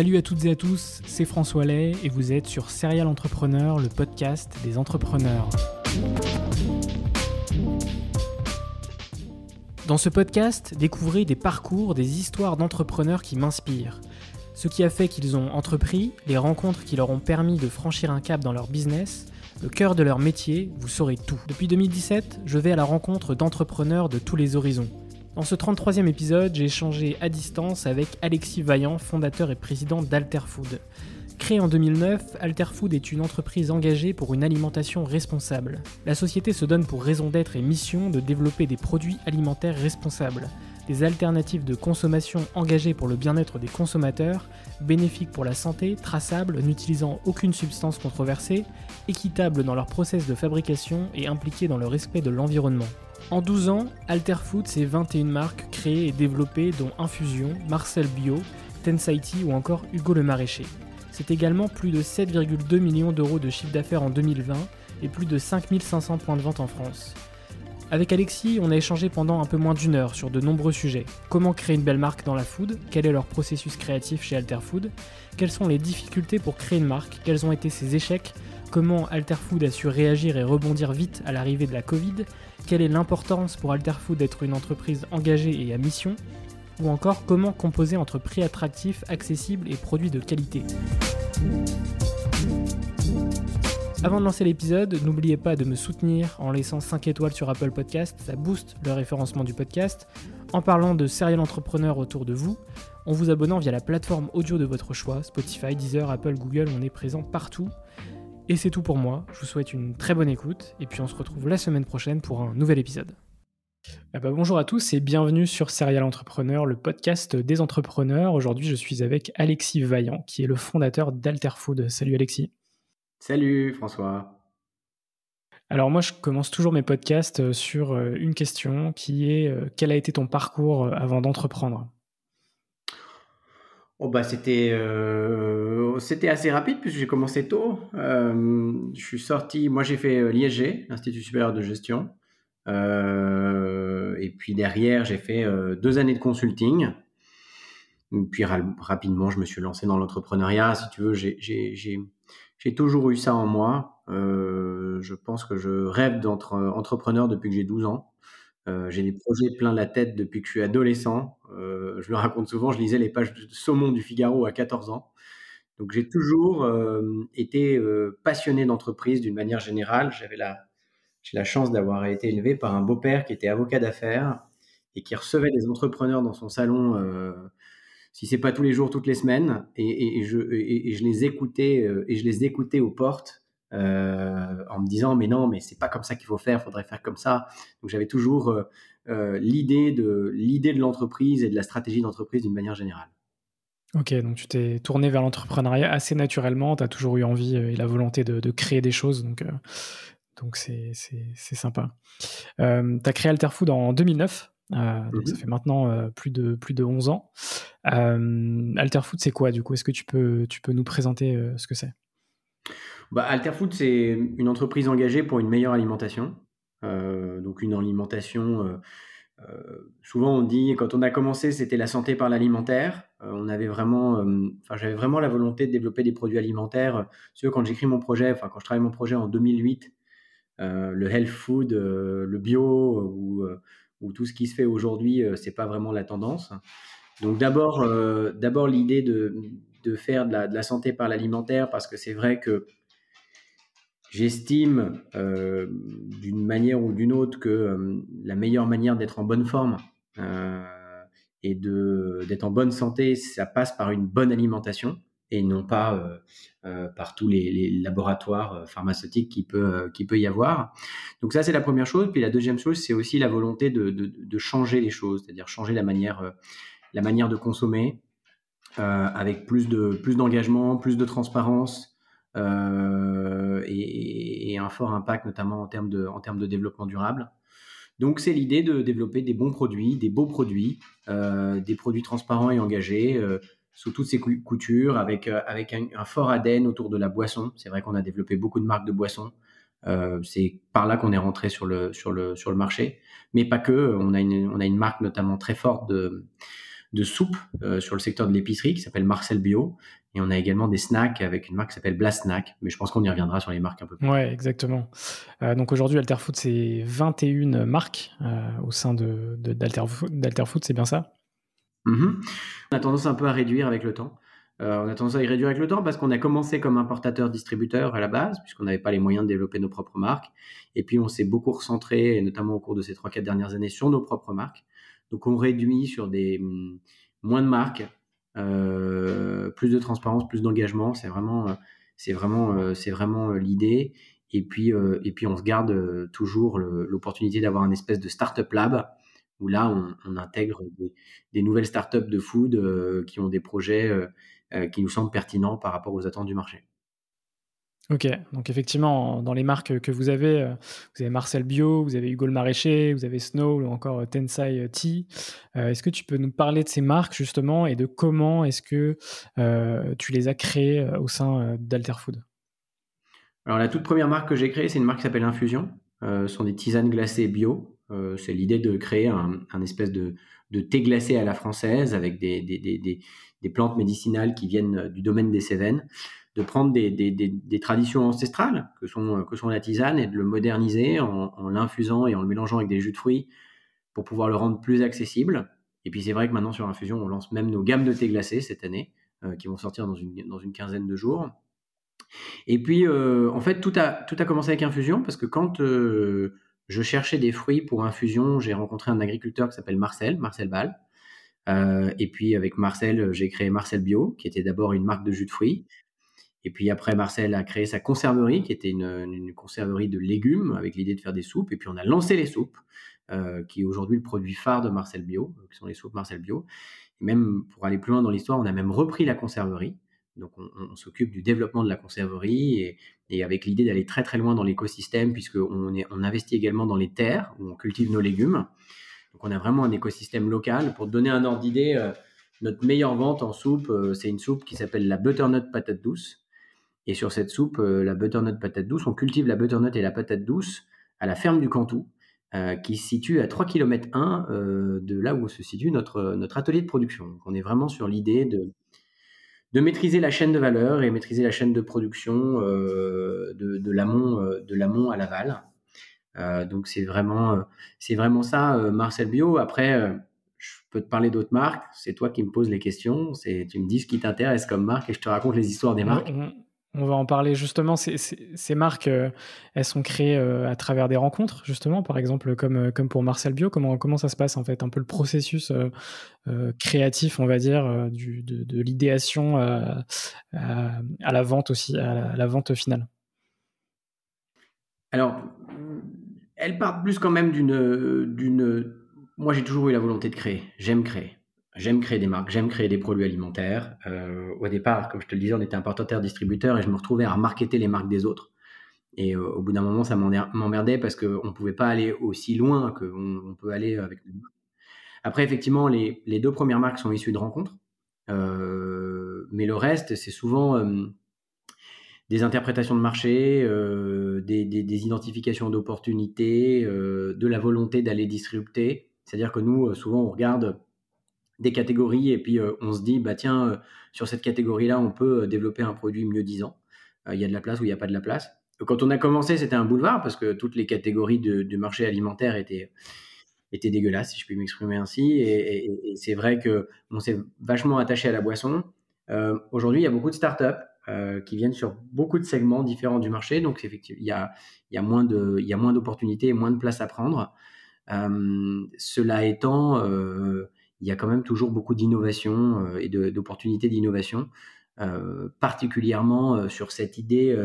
Salut à toutes et à tous, c'est François Lay et vous êtes sur Serial Entrepreneur, le podcast des entrepreneurs. Dans ce podcast, découvrez des parcours, des histoires d'entrepreneurs qui m'inspirent. Ce qui a fait qu'ils ont entrepris, les rencontres qui leur ont permis de franchir un cap dans leur business, le cœur de leur métier, vous saurez tout. Depuis 2017, je vais à la rencontre d'entrepreneurs de tous les horizons. Dans ce 33e épisode, j'ai échangé à distance avec Alexis Vaillant, fondateur et président d'Alterfood. Créée en 2009, Alterfood est une entreprise engagée pour une alimentation responsable. La société se donne pour raison d'être et mission de développer des produits alimentaires responsables, des alternatives de consommation engagées pour le bien-être des consommateurs, bénéfiques pour la santé, traçables, n'utilisant aucune substance controversée, équitables dans leur process de fabrication et impliquées dans le respect de l'environnement. En 12 ans, Alterfood, c'est 21 marques créées et développées dont Infusion, Marcel Bio, Tensaiti ou encore Hugo le Maraîcher. C'est également plus de 7,2 millions d'euros de chiffre d'affaires en 2020 et plus de 5500 points de vente en France. Avec Alexis, on a échangé pendant un peu moins d'une heure sur de nombreux sujets. Comment créer une belle marque dans la food? Quel est leur processus créatif chez Alterfood? Quelles sont les difficultés pour créer une marque? Quels ont été ses échecs? Comment Alterfood a su réagir et rebondir vite à l'arrivée de la Covid? Quelle est l'importance pour Alterfood d'être une entreprise engagée et à mission Ou encore comment composer entre prix attractifs, accessibles et produits de qualité avant de lancer l'épisode, n'oubliez pas de me soutenir en laissant 5 étoiles sur Apple Podcast, ça booste le référencement du podcast, en parlant de serial entrepreneurs autour de vous, en vous abonnant via la plateforme audio de votre choix, Spotify, Deezer, Apple, Google, on est présent partout. Et c'est tout pour moi. Je vous souhaite une très bonne écoute et puis on se retrouve la semaine prochaine pour un nouvel épisode. Ah bah bonjour à tous et bienvenue sur Serial Entrepreneur, le podcast des entrepreneurs. Aujourd'hui, je suis avec Alexis Vaillant, qui est le fondateur d'Alterfood. Salut Alexis. Salut François. Alors moi, je commence toujours mes podcasts euh, sur euh, une question qui est euh, quel a été ton parcours avant d'entreprendre? Oh bah c'était euh, c'était assez rapide puisque j'ai commencé tôt. Euh, je suis sorti, moi j'ai fait euh, l'ISG, l'Institut supérieur de gestion, et puis derrière j'ai fait deux années de consulting. Puis rapidement je me suis lancé dans l'entrepreneuriat. Si tu veux, j'ai toujours eu ça en moi. je pense que je rêve d'être entrepreneur depuis que j'ai 12 ans. J'ai des projets plein la tête depuis que je suis adolescent. Euh, je le raconte souvent, je lisais les pages de Saumon du Figaro à 14 ans. Donc j'ai toujours euh, été passionné d'entreprise d'une manière générale. J'avais la, j'ai la chance d'avoir été élevé par un beau-père qui était avocat d'affaires et qui recevait des entrepreneurs dans son salon, si c'est pas tous les jours, toutes les semaines. Et je, les écoutais et je les écoutais aux portes euh, en me disant mais non, mais c'est pas comme ça qu'il faut faire, faudrait faire comme ça. Donc j'avais toujours euh, euh, l'idée de l'idée de l'entreprise et de la stratégie d'entreprise d'une manière générale. Ok, donc tu t'es tourné vers l'entrepreneuriat assez naturellement, tu as toujours eu envie et la volonté de, créer des choses, donc donc c'est sympa. Tu as créé Alterfood en 2009, donc mhm. ça fait maintenant plus, de, plus de 11 ans. Alterfood, c'est quoi du coup? Est-ce que tu peux, tu peux nous présenter ce que c'est? Bah, Alterfood, c'est une entreprise engagée pour une meilleure alimentation. Euh, donc une alimentation, euh, euh, souvent on dit, quand on a commencé, c'était la santé par l'alimentaire. on avait vraiment, enfin j'avais vraiment la volonté de développer des produits alimentaires. Parce quand j'écris mon projet, enfin quand je travaille mon projet en 2008, le health food, le bio ou, ou, tout ce qui se fait aujourd'hui, c'est pas vraiment la tendance. Donc d'abord, d'abord l'idée de, de, faire de la, de la santé par l'alimentaire, parce que c'est vrai que J'estime euh, d'une manière ou d'une autre que euh, la meilleure manière d'être en bonne forme euh, et d'être en bonne santé, ça passe par une bonne alimentation et non pas par tous les, laboratoires pharmaceutiques qui peut, qui peut y avoir. Donc ça, c'est la première chose. Puis la deuxième chose, c'est aussi la volonté de, changer les choses, c'est-à-dire changer la manière, la manière de consommer avec plus de plus d'engagement, plus de transparence, euh, et, un fort impact notamment en termes de, développement durable. Donc c'est l'idée de développer des bons produits, des beaux produits, euh, des produits transparents et engagés euh, sous toutes ces coutures, avec, un, fort ADN autour de la boisson. C'est vrai qu'on a développé beaucoup de marques de boissons. c'est par là qu'on est rentré sur le, marché. Mais pas que. On a une marque notamment très forte de, de soupe sur le secteur de l'épicerie qui s'appelle Marcel Bio, et on a également des snacks avec une marque qui s'appelle Blast Snack, mais je pense qu'on y reviendra sur les marques un peu plus. Ouais, exactement. Euh, donc aujourd'hui, Alterfood, c'est 21 marques euh, au sein de, d'Alterfood, c'est bien ça? Mm-hmm. On a tendance un peu à réduire avec le temps. Euh, on a tendance à y réduire avec le temps parce qu'on a commencé comme importateur-distributeur à la base, puisqu'on n'avait pas les moyens de développer nos propres marques. Et puis on s'est beaucoup recentré, notamment au cours de ces 3-4 dernières années, sur nos propres marques. Donc on réduit sur des mm, moins de marques, euh, plus de transparence, plus d'engagement. C'est vraiment, euh, c'est vraiment, euh, c'est vraiment l'idée. Et puis, et puis, on se garde toujours l'opportunité d'avoir un espèce de startup lab où là, on, intègre des, nouvelles startups de food qui ont des projets qui nous semblent pertinents par rapport aux attentes du marché. Ok, donc effectivement, dans les marques que vous avez, euh, vous avez Marcel Bio, vous avez Hugo le Maraîcher, vous avez Snow ou encore euh, Tensai Tea. Euh, est-ce que tu peux nous parler de ces marques justement et de comment est-ce que tu les as créées au sein d'Alterfood Alors la toute première marque que j'ai créée, c'est une marque qui s'appelle Infusion. ce sont des tisanes glacées bio. c'est l'idée de créer un, espèce de, thé glacé à la française avec des plantes médicinales qui viennent du domaine des Cévennes de prendre des, traditions ancestrales que sont, que sont la tisane et de le moderniser en, l'infusant et en le mélangeant avec des jus de fruits pour pouvoir le rendre plus accessible. Et puis c'est vrai que maintenant sur Infusion, on lance même nos gammes de thé glacé cette année, euh, qui vont sortir dans une, dans une quinzaine de jours. Et puis euh, en fait, tout a, tout a commencé avec Infusion parce que quand euh, je cherchais des fruits pour Infusion, j'ai rencontré un agriculteur qui s'appelle Marcel, Marcel Ball. et puis avec Marcel, j'ai créé Marcel Bio, qui était d'abord une marque de jus de fruits. Et puis après, Marcel a créé sa conserverie, qui était une, conserverie de légumes, avec l'idée de faire des soupes. Et puis on a lancé les soupes, euh, qui est aujourd'hui le produit phare de Marcel Bio, qui sont les soupes Marcel Bio. Et même pour aller plus loin dans l'histoire, on a même repris la conserverie. Donc on, s'occupe du développement de la conserverie et, avec l'idée d'aller très très loin dans l'écosystème, puisqu'on on investit également dans les terres où on cultive nos légumes. Donc on a vraiment un écosystème local. Pour donner un ordre d'idée, euh, notre meilleure vente en soupe, euh, c'est une soupe qui s'appelle la butternut patate douce et sur cette soupe, euh, la butternut patate douce, on cultive la butternut et la patate douce à la ferme du Cantou, euh, qui se situe à 3 km 1 de là où se situe notre, notre atelier de production. Donc on est vraiment sur l'idée de, de maîtriser la chaîne de valeur et maîtriser la chaîne de production euh, de, de l'amont à l'aval. donc c'est vraiment, c'est vraiment ça, Marcel Bio. Après, je peux te parler d'autres marques. C'est toi qui me poses les questions. C'est, tu me dis ce qui t'intéresse comme marque et je te raconte les histoires des marques. On va en parler justement. Ces, marques, euh, elles sont créées euh, à travers des rencontres, justement, par exemple, comme, euh, pour Marcel Bio. Comment, ça se passe, en fait Un peu le processus créatif, on va dire, de, l'idéation à, la vente aussi, à la, vente finale? Alors, elles partent plus quand même d'une... Moi, j'ai toujours eu la volonté de créer. J'aime créer. J'aime créer des marques, j'aime créer des produits alimentaires. Euh, au départ, comme je te le disais, on était importateur-distributeur et je me retrouvais à marketer les marques des autres. Et euh, au bout d'un moment, ça m'emmerdait parce qu'on ne pouvait pas aller aussi loin qu'on on peut aller avec Après, effectivement, les, deux premières marques sont issues de rencontres. Euh, mais le reste, c'est souvent des interprétations de marché, des, des, identifications d'opportunités, de la volonté d'aller disrupter. C'est-à-dire que nous, souvent, on regarde des catégories et puis on se dit, bah tiens, sur cette catégorie-là, on peut développer un produit mieux disant. Il y a de la place ou il n'y a pas de la place. Quand on a commencé, c'était un boulevard parce que toutes les catégories du marché alimentaire étaient, étaient dégueulasses, si je puis m'exprimer ainsi. Et, c'est vrai qu'on s'est vachement attaché à la boisson. Aujourd'hui, il y a beaucoup de startups euh, qui viennent sur beaucoup de segments différents du marché. Donc, effectivement, il y a, il y a moins d'opportunités et moins de place à prendre. Euh, cela étant, euh, il y a quand même toujours beaucoup d'innovation et d'opportunités d'innovation. particulièrement sur cette idée,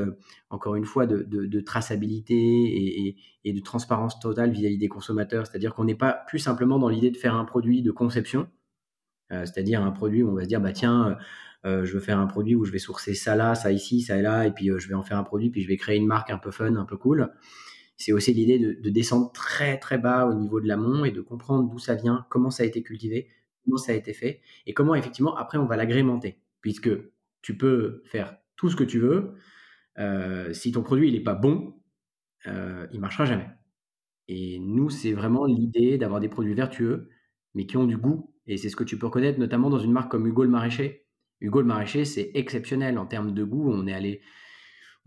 encore une fois, de, traçabilité et, de transparence totale vis-à-vis des consommateurs. C'est-à-dire qu'on n'est pas plus simplement dans l'idée de faire un produit de conception, c'est-à-dire un produit où on va se dire, bah tiens, euh, je veux faire un produit où je vais sourcer ça là, ça ici, ça et là, et puis euh, je vais en faire un produit, puis je vais créer une marque un peu fun, un peu cool. C'est aussi l'idée de, descendre très très bas au niveau de l'amont et de comprendre d'où ça vient, comment ça a été cultivé, comment ça a été fait, et comment effectivement après on va l'agrémenter, puisque tu peux faire tout ce que tu veux. Euh, si ton produit il n'est pas bon, euh, il marchera jamais. Et nous, c'est vraiment l'idée d'avoir des produits vertueux, mais qui ont du goût. Et c'est ce que tu peux reconnaître notamment dans une marque comme Hugo le Maraîcher, Hugo le maraîcher, c'est exceptionnel en termes de goût. On est allé,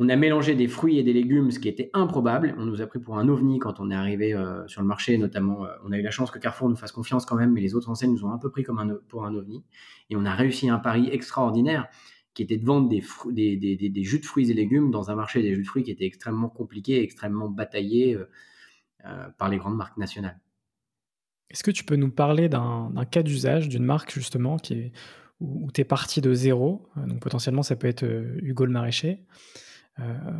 on a mélangé des fruits et des légumes, ce qui était improbable. On nous a pris pour un ovni quand on est arrivé euh, sur le marché, notamment. Euh, on a eu la chance que Carrefour nous fasse confiance quand même, mais les autres enseignes nous ont un peu pris comme pour un ovni. Et on a réussi un pari extraordinaire qui était de vendre des, jus de fruits et légumes dans un marché des jus de fruits qui était extrêmement compliqué, extrêmement bataillé euh, par les grandes marques nationales. Est-ce que tu peux nous parler d'un cas d'usage d'une marque justement qui où, tu es parti de zéro, donc potentiellement ça peut être Hugo le maraîcher,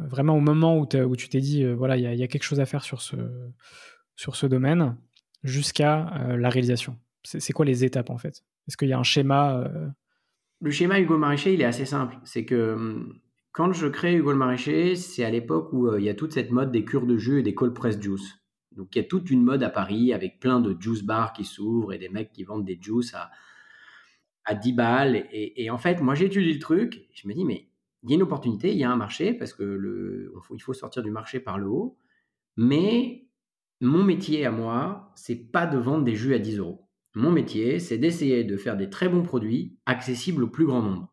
vraiment au moment où, tu t'es dit, voilà, il y, a quelque chose à faire sur ce, sur ce domaine, jusqu'à la réalisation C'est quoi les étapes en fait? Est-ce qu'il y a un schéma Le schéma Hugo Maraîcher, il est assez simple. C'est que quand je crée Hugo le Maraîcher, c'est à l'époque où il y a toute cette mode des cures de jus et des cold press juice. Donc il y a toute une mode à Paris avec plein de juice bars qui s'ouvrent et des mecs qui vendent des juice à, à 10 balles. Et, en fait, moi, j'étudie le truc. Je me dis, mais il y a une opportunité, il y a un marché, parce que le, il faut sortir du marché par le haut. Mais mon métier à moi, c'est pas de vendre des jus à 10 euros. Mon métier, c'est d'essayer de faire des très bons produits accessibles au plus grand nombre.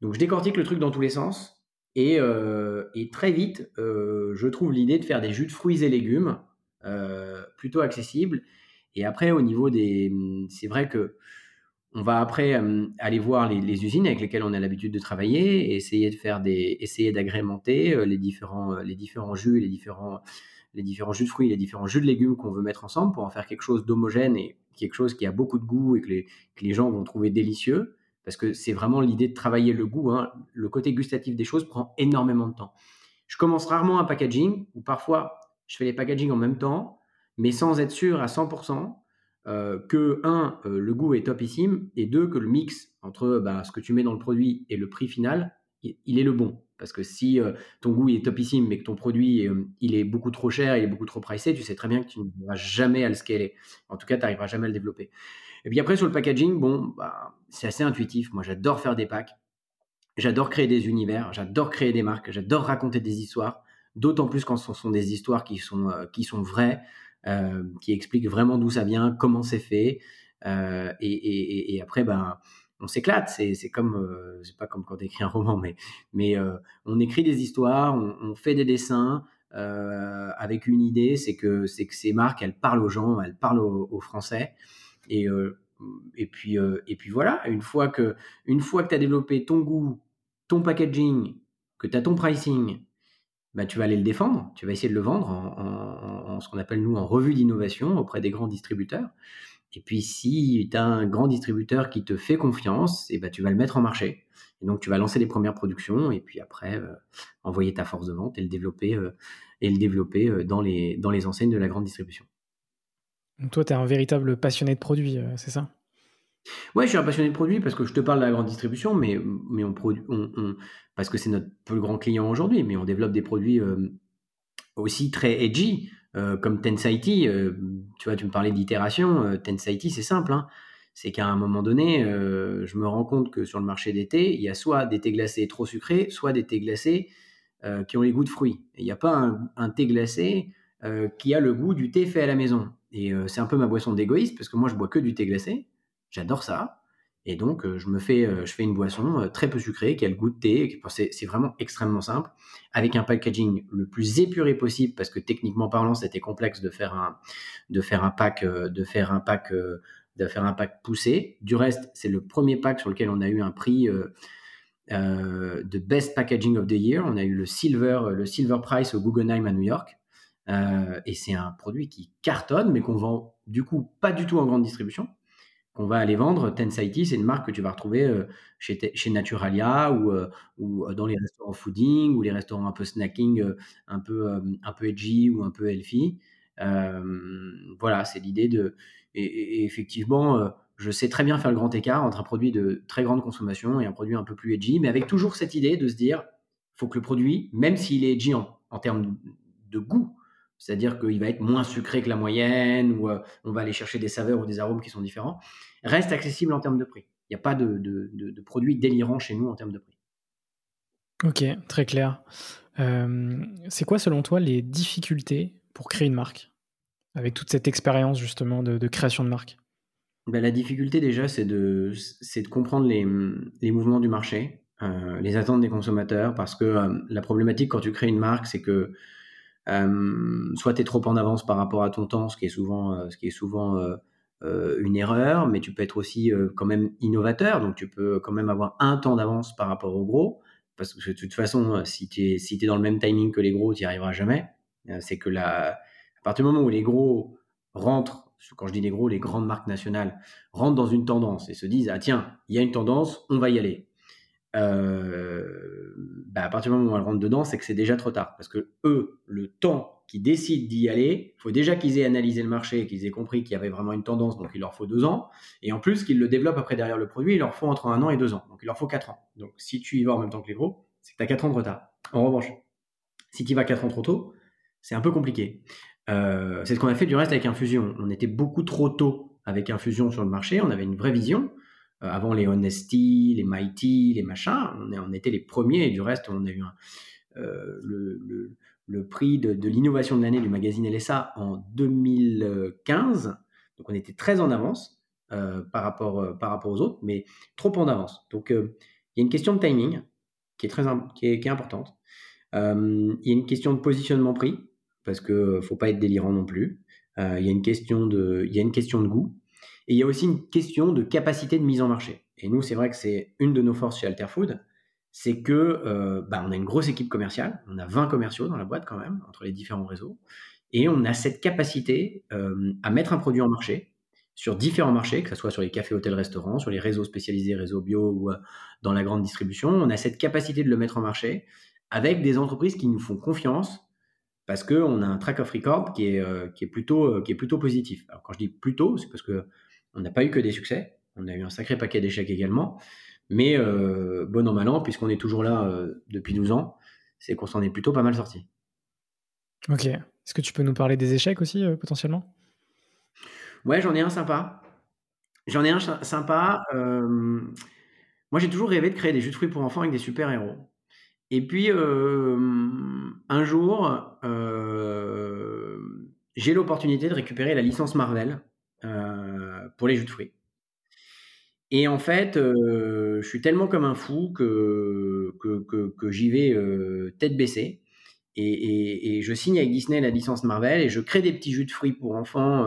Donc, je décortique le truc dans tous les sens. Et, euh, très vite, euh, je trouve l'idée de faire des jus de fruits et légumes euh, plutôt accessibles. Et après, au niveau des. C'est vrai que on va après euh, aller voir les, usines avec lesquelles on a l'habitude de travailler et essayer de faire des, essayer d'agrémenter euh, les différents, euh, les différents jus, les différents, les différents jus de fruits, les différents jus de légumes qu'on veut mettre ensemble pour en faire quelque chose d'homogène et quelque chose qui a beaucoup de goût et que les, les gens vont trouver délicieux. Parce que c'est vraiment l'idée de travailler le goût. Hein. Le côté gustatif des choses prend énormément de temps. Je commence rarement un packaging ou parfois je fais les packaging en même temps, mais sans être sûr à 100% euh, que, un, euh, le goût est topissime, et deux, que le mix entre bah, ce que tu mets dans le produit et le prix final, il, est le bon. Parce que si euh, ton goût est topissime, mais que ton produit il est beaucoup trop cher, il est beaucoup trop pricé, tu sais très bien que tu n'arriveras jamais à le scaler. En tout cas, tu n'arriveras jamais à le développer. Et puis après, sur le packaging, bon, bah, c'est assez intuitif. Moi, j'adore faire des packs. J'adore créer des univers, j'adore créer des marques, j'adore raconter des histoires, d'autant plus quand ce sont des histoires qui sont, qui sont vraies, qui explique vraiment d'où ça vient, comment c'est fait. Euh, et, après, ben, on s'éclate. C'est, comme, euh, c'est pas comme quand on écrit un roman, mais, mais on écrit des histoires, on, fait des dessins avec une idée, c'est que, c'est que ces marques, elles parlent aux gens, elles parlent aux, Français. Et, et, puis, et puis voilà, une fois que, une fois que tu as développé ton goût, ton packaging, que tu as ton pricing, bah, tu vas aller le défendre, tu vas essayer de le vendre en, ce qu'on appelle nous en revue d'innovation auprès des grands distributeurs. Et puis si tu as un grand distributeur qui te fait confiance, et eh bah, tu vas le mettre en marché. Et donc tu vas lancer les premières productions et puis après euh, envoyer ta force de vente et le développer, euh, et le développer euh, dans, les, dans les enseignes de la grande distribution. Toi, tu es un véritable passionné de produits, c'est ça? Ouais, je suis un passionné de produits parce que je te parle de la grande distribution, mais, mais on produit, parce que c'est notre plus grand client aujourd'hui, mais on développe des produits euh, aussi très edgy, euh, comme Tensaiti. Euh, tu vois, tu me parlais d'itération. Tensaiti, c'est simple. Hein. c'est qu'à un moment donné, euh, je me rends compte que sur le marché d'été, il y a soit des thés glacés trop sucrés, soit des thés glacés euh, qui ont les goûts de fruits. Il n'y a pas un, thé glacé euh, qui a le goût du thé fait à la maison. Et c'est un peu ma boisson d'égoïste, parce que moi, je bois que du thé glacé. J'adore ça. Et donc, je me fais, je fais une boisson très peu sucrée, qui a le goût de thé. C'est vraiment extrêmement simple, avec un packaging le plus épuré possible, parce que techniquement parlant, c'était complexe de faire un, de faire un pack, de faire un pack de un pack poussé. Du reste, c'est le premier pack sur lequel on a eu un prix euh, euh, de Best Packaging of the Year. On a eu le Silver, le Silver Price au Guggenheim à New York. Euh, et c'est un produit qui cartonne, mais qu'on vend du coup pas du tout en grande distribution. Qu'on va aller vendre. Tensaiti, c'est une marque que tu vas retrouver chez, chez Naturalia ou, ou dans les restaurants fooding ou les restaurants un peu snacking, un peu, un peu edgy ou un peu healthy. voilà, c'est l'idée de et, effectivement, euh, je sais très bien faire le grand écart entre un produit de très grande consommation et un produit un peu plus edgy, mais avec toujours cette idée de se dire, faut que le produit, même s'il est edgy en, termes de goût, c'est-à-dire qu'il va être moins sucré que la moyenne, ou euh, on va aller chercher des saveurs ou des arômes qui sont différents, reste accessible en termes de prix. Il n'y a pas de, de, produits délirants chez nous en termes de prix. Ok, très clair. Euh, c'est quoi selon toi les difficultés pour créer une marque? Avec toute cette expérience justement de, création de marque? Ben, La difficulté déjà, c'est de, de comprendre les, les, mouvements du marché, euh, les attentes des consommateurs, parce que euh, la problématique quand tu crées une marque, c'est que soit tu es trop en avance par rapport à ton temps, ce qui est souvent, est souvent une erreur, mais tu peux être aussi quand même innovateur, donc tu peux quand même avoir un temps d'avance par rapport aux gros, parce que de toute façon, si tu es dans le même timing que les gros, tu n'y arriveras jamais. c'est que la à partir du moment où les gros rentrent, quand je dis les gros, les grandes marques nationales rentrent dans une tendance et se disent ah tiens, il y a une tendance, on va y aller. Euh, bah, à partir du moment où elles rentrent dedans, c'est que c'est déjà trop tard. Parce que eux, le temps qu'ils décident d'y aller, il faut déjà qu'ils aient analysé le marché, qu'ils aient compris qu'il y avait vraiment une tendance, donc il leur faut deux ans. Et en plus, qu'ils le développent après derrière le produit, il leur faut entre un an et deux ans. Donc il leur faut quatre ans. Donc si tu y vas en même temps que les gros, c'est que tu as quatre ans de retard. En revanche, si tu y vas quatre ans trop tôt, c'est un peu compliqué. Euh, c'est ce qu'on a fait du reste avec Infusion. On était beaucoup trop tôt avec Infusion sur le marché. On avait une vraie vision. Euh, avant les Honesty, les Mighty, les machins, on, était les premiers. Et du reste, on a eu euh, le, prix de, l'innovation de l'année du magazine LSA en 2015. Donc on était très en avance par, rapport, par rapport aux autres, mais trop en avance. Donc il y a une question de timing qui est, très, qui est importante. il y a une question de positionnement prix parce que euh, faut pas être délirant non plus. Euh, il y y a une question de goût, et il y a aussi une question de capacité de mise en marché. Et nous, c'est vrai que c'est une de nos forces chez Alterfood, c'est que euh, bah, on a une grosse équipe commerciale, on a 20 commerciaux dans la boîte quand même, entre les différents réseaux, et on a cette capacité à mettre un produit en marché sur différents marchés, que ce soit sur les cafés, hôtels, restaurants, sur les réseaux spécialisés, réseaux bio ou dans la grande distribution. On a cette capacité de le mettre en marché avec des entreprises qui nous font confiance parce qu'on a un track of record qui est, euh, qui est, plutôt, euh, qui est plutôt positif. Alors quand je dis plutôt, c'est parce qu'on n'a pas eu que des succès, on a eu un sacré paquet d'échecs également, mais euh, bon an, mal an, puisqu'on est toujours là depuis 12 ans, c'est qu'on s'en est plutôt pas mal sorti. Ok. Est-ce que tu peux nous parler des échecs aussi, potentiellement? Ouais, j'en ai un sympa. J'en ai un sympa. moi, j'ai toujours rêvé de créer des jus de fruits pour enfants avec des super-héros. Et puis, euh, un jour, euh, j'ai l'opportunité de récupérer la licence Marvel euh, pour les jus de fruits. Et en fait, je suis tellement comme un fou que, que, j'y vais tête baissée. Et, je signe avec Disney la licence Marvel et je crée des petits jus de fruits pour enfants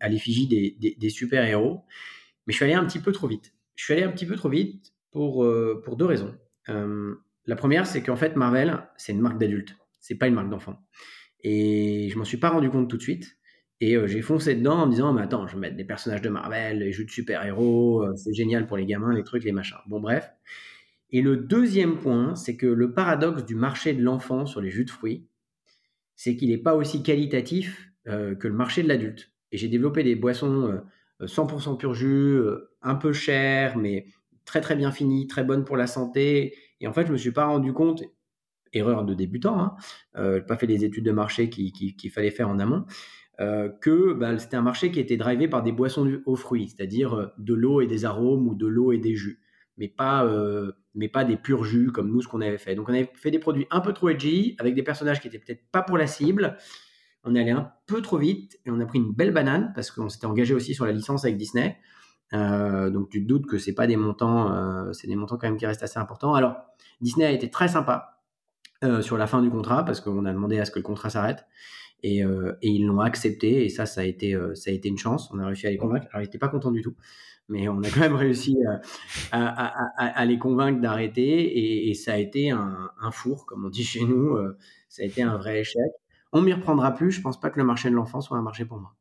à l'effigie des, des super-héros. Mais je suis allé un petit peu trop vite. Je suis allé un petit peu trop vite pour, pour deux raisons. Euh, la première, c'est qu'en fait, Marvel, c'est une marque d'adulte. C'est pas une marque d'enfant. Et je m'en suis pas rendu compte tout de suite. Et euh, j'ai foncé dedans en me disant, mais attends, je vais mettre des personnages de Marvel, les jeux de super-héros, euh, c'est génial pour les gamins, les trucs, les machins. Bon, bref. Et le deuxième point, c'est que le paradoxe du marché de l'enfant sur les jus de fruits, c'est qu'il n'est pas aussi qualitatif que le marché de l'adulte. Et j'ai développé des boissons 100% pur jus, un peu chères, mais très très bien fini, très bonne pour la santé. Et en fait, je me suis pas rendu compte, erreur de débutant, hein, euh, pas fait les études de marché qu'il fallait faire en amont. Que bah, c'était un marché qui était drivé par des boissons aux fruits, c'est-à-dire de l'eau et des arômes ou de l'eau et des jus, mais pas, mais pas des purs jus comme nous ce qu'on avait fait. Donc on avait fait des produits un peu trop edgy avec des personnages qui étaient peut-être pas pour la cible. On est allé un peu trop vite et on a pris une belle banane parce qu'on s'était engagé aussi sur la licence avec Disney. Euh, donc tu te doutes que c'est pas des montants, euh, c'est des montants quand même qui restent assez importants. Alors Disney a été très sympa euh, sur la fin du contrat parce qu'on a demandé à ce que le contrat s'arrête et, ils l'ont accepté et ça ça a été ça a été une chance. On a réussi à les convaincre. Alors ils n'étaient pas contents du tout, mais on a quand même réussi à, les convaincre d'arrêter et, ça a été un, four comme on dit chez nous. ça a été un vrai échec. On m'y reprendra plus. Je pense pas que le marché de l'enfant soit un marché pour moi.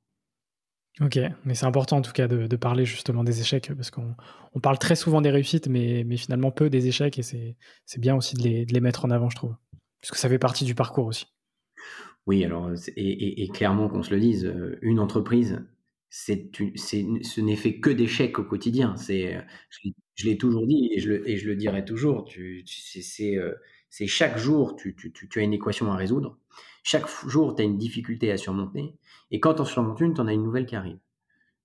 Ok, mais c'est important en tout cas de, parler justement des échecs parce qu'on parle très souvent des réussites, mais, finalement peu des échecs et c'est bien aussi de les, mettre en avant, je trouve, puisque ça fait partie du parcours aussi. Oui, alors, et, clairement qu'on se le dise, euh, une entreprise, c'est, ce n'est fait que d'échecs au quotidien. C'est, je, l'ai toujours dit et je le, dirai toujours. Euh, c'est chaque jour, tu, as une équation à résoudre. Chaque jour, tu as une difficulté à surmonter. Et quand on surmontes une, tu en as une nouvelle qui arrive.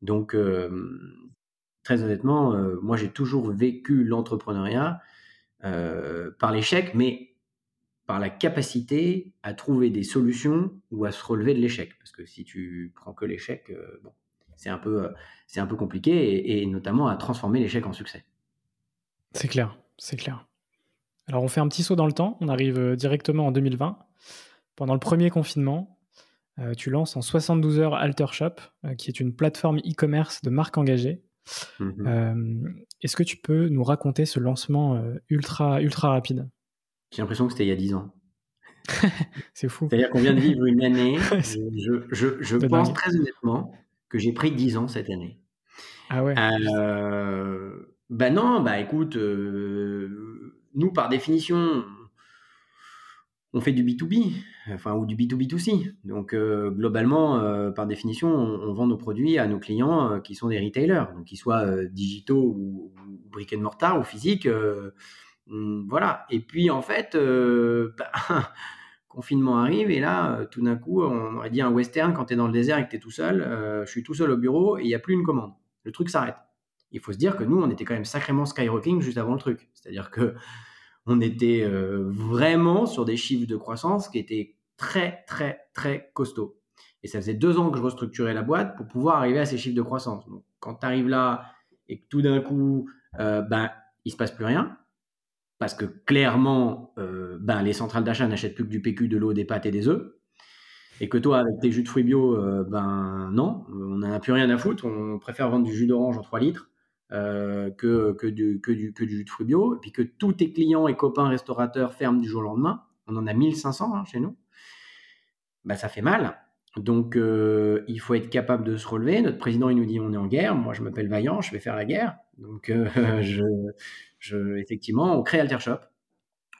Donc, euh, très honnêtement, euh, moi, j'ai toujours vécu l'entrepreneuriat euh, par l'échec, mais par la capacité à trouver des solutions ou à se relever de l'échec. Parce que si tu prends que l'échec, bon, c'est un, peu, c'est un peu compliqué, et, et notamment à transformer l'échec en succès. C'est clair, c'est clair. Alors on fait un petit saut dans le temps, on arrive directement en 2020. Pendant le premier confinement, euh, tu lances en 72 heures Altershop, euh, qui est une plateforme e-commerce de marques engagées. Mhm. Euh, est-ce que tu peux nous raconter ce lancement ultra, ultra rapide? J'ai l'impression que c'était il y a 10 ans. c'est fou. C'est-à-dire qu'on vient de vivre une année. je, je, je pense très honnêtement que j'ai pris 10 ans cette année. Ah ouais Ben non, bah écoute, nous par définition, on fait du B2B, enfin, ou du B2B2C. Donc, euh, globalement, euh, par définition, on, vend nos produits à nos clients euh, qui sont des retailers, donc qu'ils soient digitaux ou, ou, brick and mortar ou physiques. Hmm, voilà. Et puis, en fait, bah, confinement arrive et là, tout d'un coup, on aurait dit un western quand tu es dans le désert et que tu es tout seul. je suis tout seul au bureau et il n'y a plus une commande. Le truc s'arrête. Il faut se dire que nous, on était quand même sacrément skyrocking juste avant le truc. C'est-à-dire que on était euh, vraiment sur des chiffres de croissance qui étaient très, très, très costauds. Et ça faisait deux ans que je restructurais la boîte pour pouvoir arriver à ces chiffres de croissance. Quand tu arrives là et que tout d'un coup, euh, ben, il se passe plus rien, parce que clairement, euh, ben, les centrales d'achat n'achètent plus que du PQ, de l'eau, des pâtes et des œufs, et que toi, avec tes jus de fruits bio, ben non, on n'en a plus rien à foutre, on préfère vendre du jus d'orange en 3 litres euh, que, du, que, du, que du fruit bio, et puis que tous tes clients et copains restaurateurs ferment du jour au lendemain, on en a 1500 hein, chez nous, bah, ça fait mal. Donc euh, il faut être capable de se relever. Notre président, il nous dit on est en guerre, moi je m'appelle Vaillant, je vais faire la guerre. Donc euh, je, effectivement, on crée Altershop.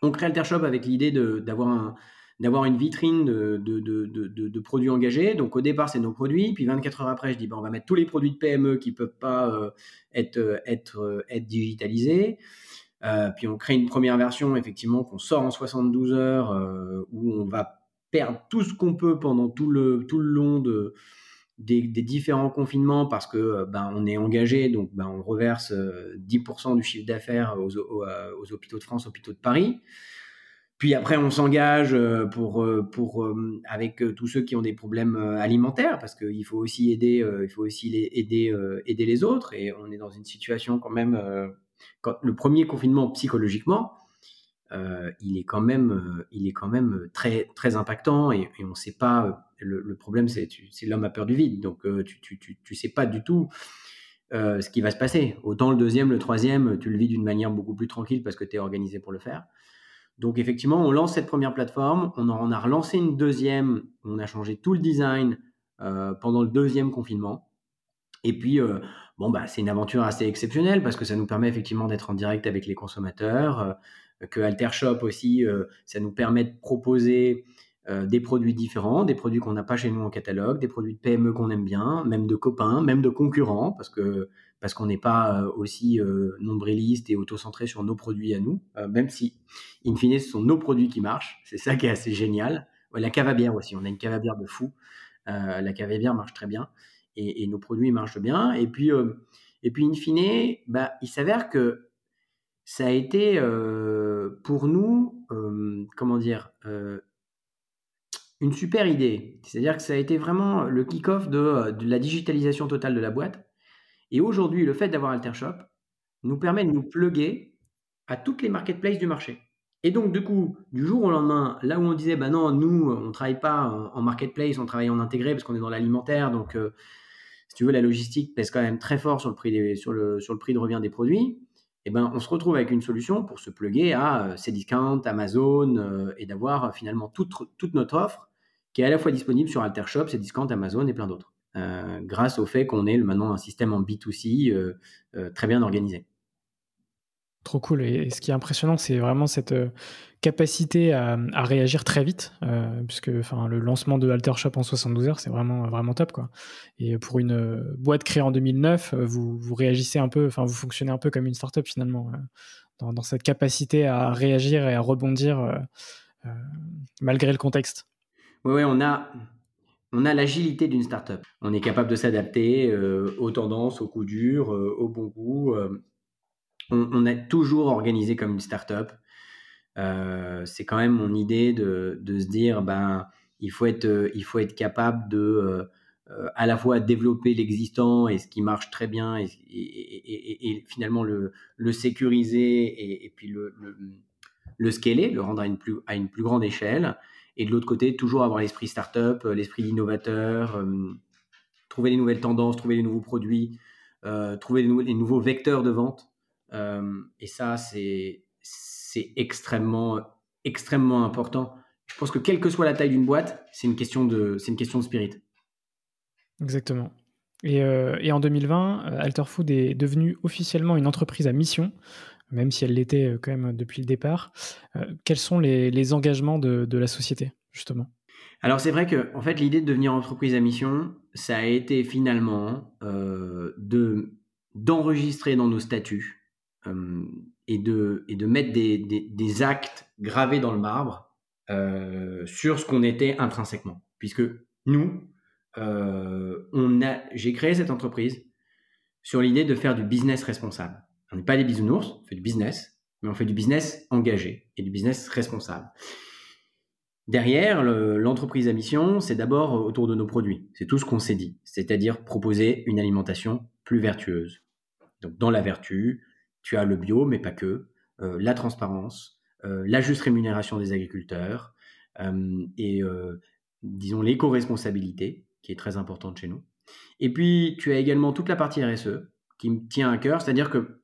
On crée Altershop avec l'idée d'avoir un, d'avoir une vitrine de, produits engagés. Donc au départ, c'est nos produits. Puis 24 heures après, je dis, ben, on va mettre tous les produits de PME qui ne peuvent pas euh, être, euh, euh, être digitalisés. puis on crée une première version, effectivement, qu'on sort en 72 heures, où on va perdre tout ce qu'on peut pendant tout le long de, des, différents confinements parce que ben, on est engagé, donc ben, on reverse 10% du chiffre d'affaires aux, aux, aux, hôpitaux de France, aux hôpitaux de Paris. Puis après, on s'engage euh, pour, euh, pour, euh, avec tous ceux qui ont des problèmes alimentaires, parce qu'il faut aussi aider, il faut aussi les aider, aider les autres. Et on est dans une situation quand même, quand le premier confinement psychologiquement, il est quand même, il est quand même très, très impactant et, on ne sait pas. Le, problème, c'est l'homme a peur du vide, donc tu, tu, tu sais pas du tout. ce qui va se passer. Autant le deuxième, le troisième, tu le vis d'une manière beaucoup plus tranquille parce que tu es organisé pour le faire. Donc effectivement, on lance cette première plateforme, on en a relancé une deuxième, on a changé tout le design euh, pendant le deuxième confinement. Et puis, euh, bon, bah, c'est une aventure assez exceptionnelle parce que ça nous permet effectivement d'être en direct avec les consommateurs, euh, que Altershop aussi, ça nous permet de proposer des produits différents, des produits qu'on n'a pas chez nous en catalogue, des produits de PME qu'on aime bien, même de copains, même de concurrents, parce que parce qu'on n'est pas euh, aussi euh, nombriliste et auto-centré sur nos produits à nous, euh, même si, in fine, ce sont nos produits qui marchent. C'est ça qui est assez génial. la cave bière aussi, on a une cave à bière de fou. la cave marche très bien et, nos produits marchent bien. Et puis, et puis in fine, bah, il s'avère que ça a été pour nous, comment dire, une super idée. C'est-à-dire que ça a été vraiment le kick-off de, de, la digitalisation totale de la boîte. Et aujourd'hui, le fait d'avoir AlterShop nous permet de nous pluguer à toutes les marketplaces du marché. Et donc, du coup, du jour au lendemain, là où on disait, bah non, nous, on ne travaille pas en, marketplace, on travaille en intégré parce qu'on est dans l'alimentaire. Donc, euh, si tu veux, la logistique pèse quand même très fort sur le prix, des, sur le, sur le prix de revient des produits. Eh ben, on se retrouve avec une solution pour se pluguer à euh, Cdiscount, Amazon euh, et d'avoir finalement toute, toute notre offre qui est à la fois disponible sur Altershop, Cdiscount, Amazon et plein d'autres. grâce au fait qu'on ait maintenant un système en B2C très bien organisé. Trop cool. Et, ce qui est impressionnant, c'est vraiment cette euh, capacité à, réagir très vite, euh, puisque enfin, le lancement de Altershop en 72 heures, c'est vraiment, vraiment top. Quoi. Et pour une euh, boîte créée en 2009, vous, vous réagissez un peu, enfin, vous fonctionnez un peu comme une startup finalement, dans, cette capacité à réagir et à rebondir malgré le contexte. Oui, on a, on a l'agilité d'une startup. On est capable de s'adapter aux tendances, aux coups durs, au bon goût on, a toujours organisé comme une startup. Euh, c'est quand même mon idée de, se dire, ben, il faut être, il faut être capable de euh, à la fois développer l'existant et ce qui marche très bien et, finalement le, sécuriser et, puis le, le, scaler, le rendre à une plus, à une plus grande échelle. Et de l'autre côté, toujours avoir l'esprit startup, l'esprit d'innovateur, euh, trouver les nouvelles tendances, trouver les nouveaux produits, trouver les, nouveaux vecteurs de vente. Euh, et ça, c'est extrêmement, extrêmement important. Je pense que quelle que soit la taille d'une boîte, c'est une, question de, une question de spirit. Exactement. Et, euh, et en 2020, euh, Alterfood est devenu officiellement une entreprise à mission, même si elle l'était quand même depuis le départ. quels sont les, engagements de, la société, justement? Alors c'est vrai que en fait, l'idée de devenir entreprise à mission, ça a été finalement de d'enregistrer dans nos statuts euh, et, de, et de mettre des, des, actes gravés dans le marbre euh, sur ce qu'on était intrinsèquement. Puisque nous, euh, on a, j'ai créé cette entreprise sur l'idée de faire du business responsable. On n'est pas des bisounours, on fait du business, mais on fait du business engagé et du business responsable. Derrière, l'entreprise à mission, c'est d'abord autour de nos produits. C'est tout ce qu'on s'est dit, c'est-à-dire proposer une alimentation plus vertueuse. Donc dans la vertu, tu as le bio, mais pas que, euh, la transparence, euh, la juste rémunération des agriculteurs euh, et, disons, l'éco-responsabilité, qui est très importante chez nous. Et puis, tu as également toute la partie RSE, qui me tient à cœur, c'est-à-dire que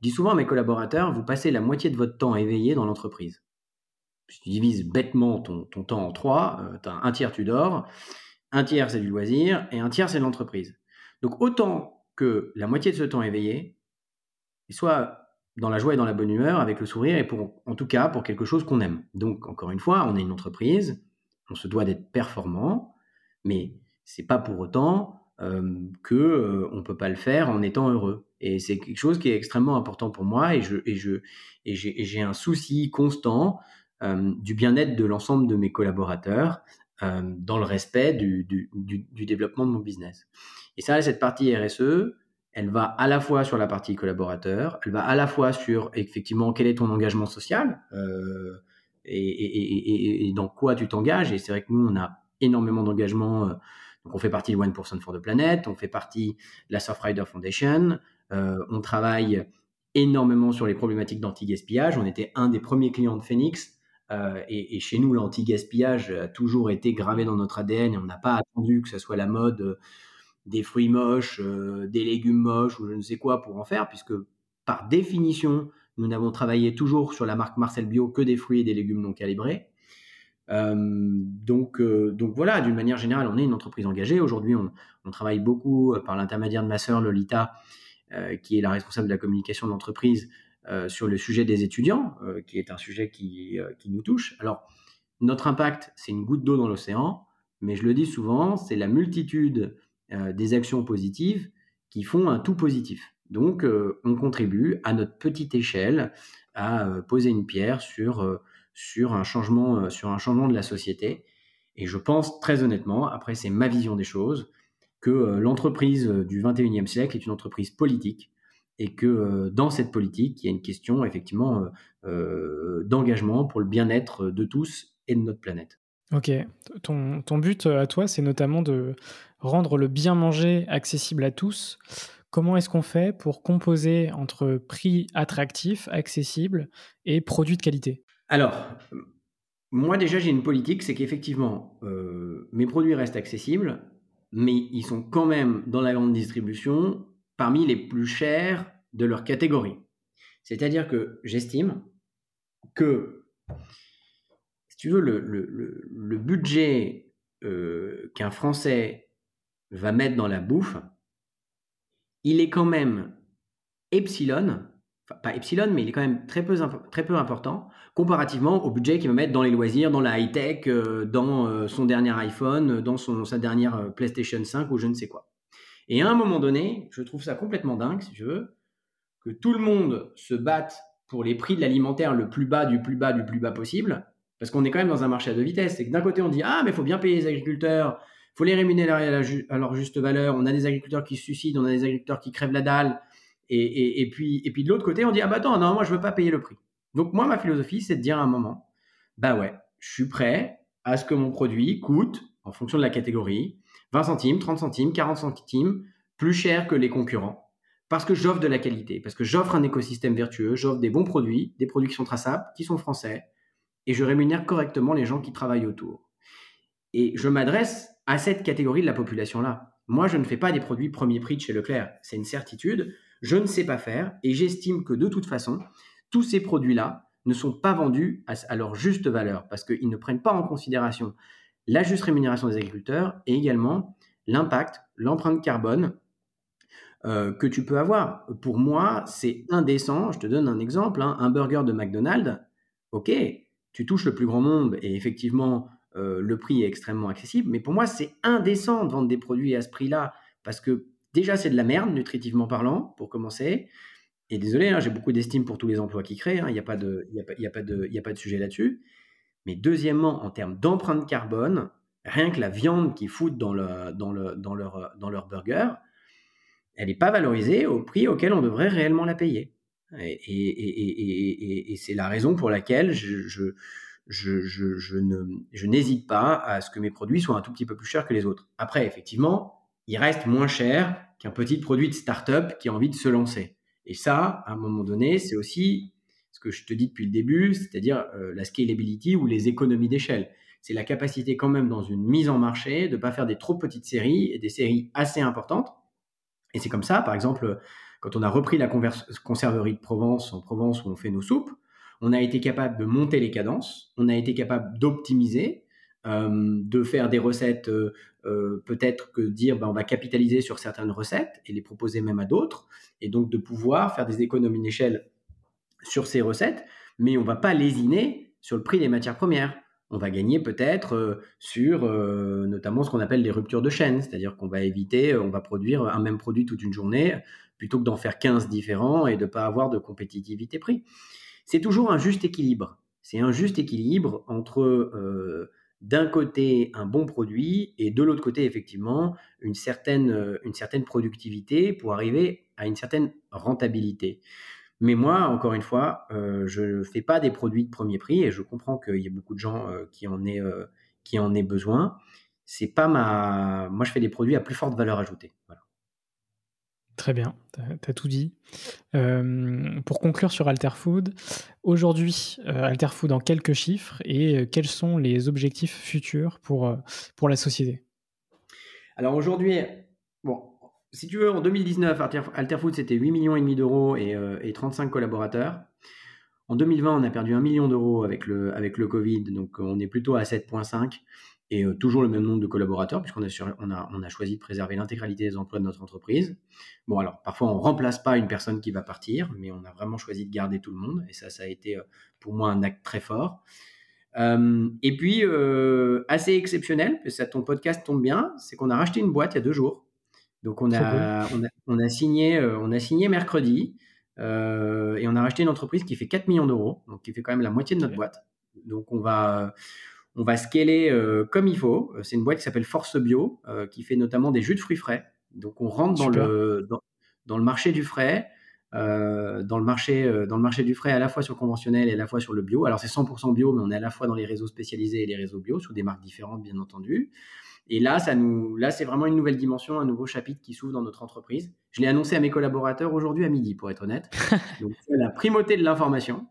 je dis souvent à mes collaborateurs, vous passez la moitié de votre temps éveillé dans l'entreprise. Si tu divises bêtement ton, temps en trois, un tiers tu dors, un tiers c'est du loisir et un tiers c'est l'entreprise. Donc autant que la moitié de ce temps éveillé, soit dans la joie et dans la bonne humeur, avec le sourire, et en tout cas pour quelque chose qu'on aime. Donc, encore une fois, on est une entreprise, on se doit d'être performant, mais c'est pas pour autant euh, que euh, on peut pas le faire en étant heureux. Et c'est quelque chose qui est extrêmement important pour moi, et je et je et j'ai un souci constant euh, du bien-être de l'ensemble de mes collaborateurs euh, dans le respect du, du, du, développement de mon business. Et ça, cette partie RSE, elle va à la fois sur la partie collaborateur, elle va à la fois sur effectivement quel est ton engagement social euh, et, dans quoi tu t'engages. Et c'est vrai que nous, on a énormément d'engagement. Donc, on fait partie de 1% for the Planet, on fait partie de la Surfrider Foundation, on travaille énormément sur les problématiques d'anti-gaspillage. On était un des premiers clients de Phoenix. et, et, chez nous, l'anti-gaspillage a toujours été gravé dans notre ADN et on n'a pas attendu que ce soit la mode des fruits moches, euh, des légumes moches ou je ne sais quoi pour en faire, puisque par définition, nous n'avons travaillé toujours sur la marque Marcel Bio que des fruits et des légumes non calibrés. Euh, donc, euh, donc voilà, d'une manière générale, on est une entreprise engagée. Aujourd'hui, on, travaille beaucoup par l'intermédiaire de ma sœur Lolita, qui est la responsable de la communication de l'entreprise, sur le sujet des étudiants, qui est un sujet qui, qui nous touche. Alors, notre impact, c'est une goutte d'eau dans l'océan, mais je le dis souvent, c'est la multitude euh, des actions positives qui font un tout positif. Donc, euh, on contribue à notre petite échelle à euh, poser une pierre sur, sur, un changement, sur un changement de la société. Et je pense très honnêtement, après c'est ma vision des choses, que l'entreprise du 21e siècle est une entreprise politique et que dans cette politique, il y a une question effectivement d'engagement pour le bien-être de tous et de notre planète. Ok, ton, ton but à toi, c'est notamment de rendre le bien manger accessible à tous. Comment est-ce qu'on fait pour composer entre prix attractif, accessible et produits de qualité? Alors, moi déjà j'ai une politique, c'est qu'effectivement, euh, mes produits restent accessibles, mais ils sont quand même dans la grande distribution parmi les plus chers de leur catégorie. C'est-à-dire que j'estime que tu veux, le, budget euh, qu'un Français va mettre dans la bouffe, il est quand même epsilon, pas epsilon, mais il est quand même très peu, très peu important comparativement au budget qu'il va mettre dans les loisirs, dans la high-tech, euh, dans euh, son dernier iPhone, dans son, sa dernière PlayStation 5 ou je ne sais quoi. Et à un moment donné, je trouve ça complètement dingue, si tu veux, que tout le monde se batte pour les prix de l'alimentaire le plus bas, du plus bas, du plus bas possible, parce qu'on est quand même dans un marché à deux vitesses. C'est que d'un côté, on dit Ah, mais il faut bien payer les agriculteurs, il faut les rémunérer à, leur juste valeur. On a des agriculteurs qui se suicident, on a des agriculteurs qui crèvent la dalle. Et, puis, et puis de l'autre côté, on dit Ah, bah attends, non, moi, je veux pas payer le prix. Donc, moi, ma philosophie, c'est de dire à un moment Bah ouais, je suis prêt à ce que mon produit coûte, en fonction de la catégorie, 20 centimes, 30 centimes, 40 centimes, plus cher que les concurrents. Parce que j'offre de la qualité, parce que j'offre un écosystème vertueux, j'offre des bons produits, des produits qui sont traçables, qui sont français, et je rémunère correctement les gens qui travaillent autour. Et je m'adresse à cette catégorie de la population-là. Moi, je ne fais pas des produits premier prix de chez Leclerc, c'est une certitude. Je ne sais pas faire et j'estime que de toute façon, tous ces produits-là ne sont pas vendus à, leur juste valeur parce qu'ils ne prennent pas en considération la juste rémunération des agriculteurs et également l'impact, l'empreinte carbone euh, que tu peux avoir. Pour moi, c'est indécent. Je te donne un exemple. Hein. un burger de McDonald's, ok, tu touches le plus grand monde et effectivement, euh, le prix est extrêmement accessible. Mais pour moi, c'est indécent de vendre des produits à ce prix-là parce que déjà, c'est de la merde, nutritivement parlant, pour commencer. Et désolé, hein, j'ai beaucoup d'estime pour tous les emplois qu'ils créent. Hein, il n'y a, pas de, a, sujet là-dessus. Mais deuxièmement, en termes d'empreinte carbone, rien que la viande qu'ils foutent dans, le, dans, le, dans, leur, burger, elle n'est pas valorisée au prix auquel on devrait réellement la payer. Et, c'est la raison pour laquelle je, n'hésite pas à ce que mes produits soient un tout petit peu plus chers que les autres. Après, effectivement, ils restent moins chers qu'un petit produit de start-up qui a envie de se lancer. Et ça, à un moment donné, c'est aussi ce que je te dis depuis le début, c'est-à-dire euh, la scalability ou les économies d'échelle. C'est la capacité quand même dans une mise en marché de ne pas faire des trop petites séries et des séries assez importantes. Et c'est comme ça, par exemple, quand on a repris la conserverie de Provence, en Provence où on fait nos soupes, on a été capable de monter les cadences, on a été capable d'optimiser, de faire des recettes, euh, euh, peut-être que dire ben, on va capitaliser sur certaines recettes et les proposer même à d'autres, et donc de pouvoir faire des économies d'échelle sur ces recettes, mais on va pas lésiner sur le prix des matières premières. On va gagner peut-être sur notamment ce qu'on appelle les ruptures de chaîne, c'est-à-dire qu'on va éviter, on va produire un même produit toute une journée plutôt que d'en faire 15 différents et de ne pas avoir de compétitivité prix. C'est toujours un juste équilibre. C'est un juste équilibre entre euh, d'un côté un bon produit et de l'autre côté effectivement une certaine, euh, une certaine productivité pour arriver à une certaine rentabilité. Mais moi, encore une fois, euh, je ne fais pas des produits de premier prix et je comprends qu'il y a beaucoup de gens qui, en aient, qui en besoin. C'est pas ma. Moi, je fais des produits à plus forte valeur ajoutée. Voilà. Très bien, tu as, tout dit. Euh, pour conclure sur Alterfood, aujourd'hui, euh, Alterfood en quelques chiffres et euh, quels sont les objectifs futurs pour, la société? Alors aujourd'hui, bon, si tu veux, en 2019, Alterfood c'était 8 millions d'euros et, et, 35 collaborateurs. En 2020, on a perdu 1 million d'euros avec le Covid, donc on est plutôt à 7,5 et euh, toujours le même nombre de collaborateurs, puisqu'on a, on a, on a choisi de préserver l'intégralité des emplois de notre entreprise. Bon, alors parfois on ne remplace pas une personne qui va partir, mais on a vraiment choisi de garder tout le monde, et ça, ça a été euh, pour moi un acte très fort. Euh, et puis, assez exceptionnel, ça, ton podcast tombe bien, c'est qu'on a racheté une boîte il y a deux jours. Donc on a, on a, on a, signé, on a signé mercredi, et on a racheté une entreprise qui fait 4 millions d'euros, donc qui fait quand même la moitié de notre boîte. Donc on va on va scaler comme il faut. C'est une boîte qui s'appelle Force Bio, qui fait notamment des jus de fruits frais. Donc on rentre dans le, dans, le marché du frais, dans, le marché, dans le marché du frais à la fois sur le conventionnel et à la fois sur le bio. Alors c'est 100% bio, mais on est à la fois dans les réseaux spécialisés et les réseaux bio, sous des marques différentes bien entendu. Et là, ça nous, là, c'est vraiment une nouvelle dimension, un nouveau chapitre qui s'ouvre dans notre entreprise. Je l'ai annoncé à mes collaborateurs aujourd'hui à midi, pour être honnête. Donc, c'est la primauté de l'information.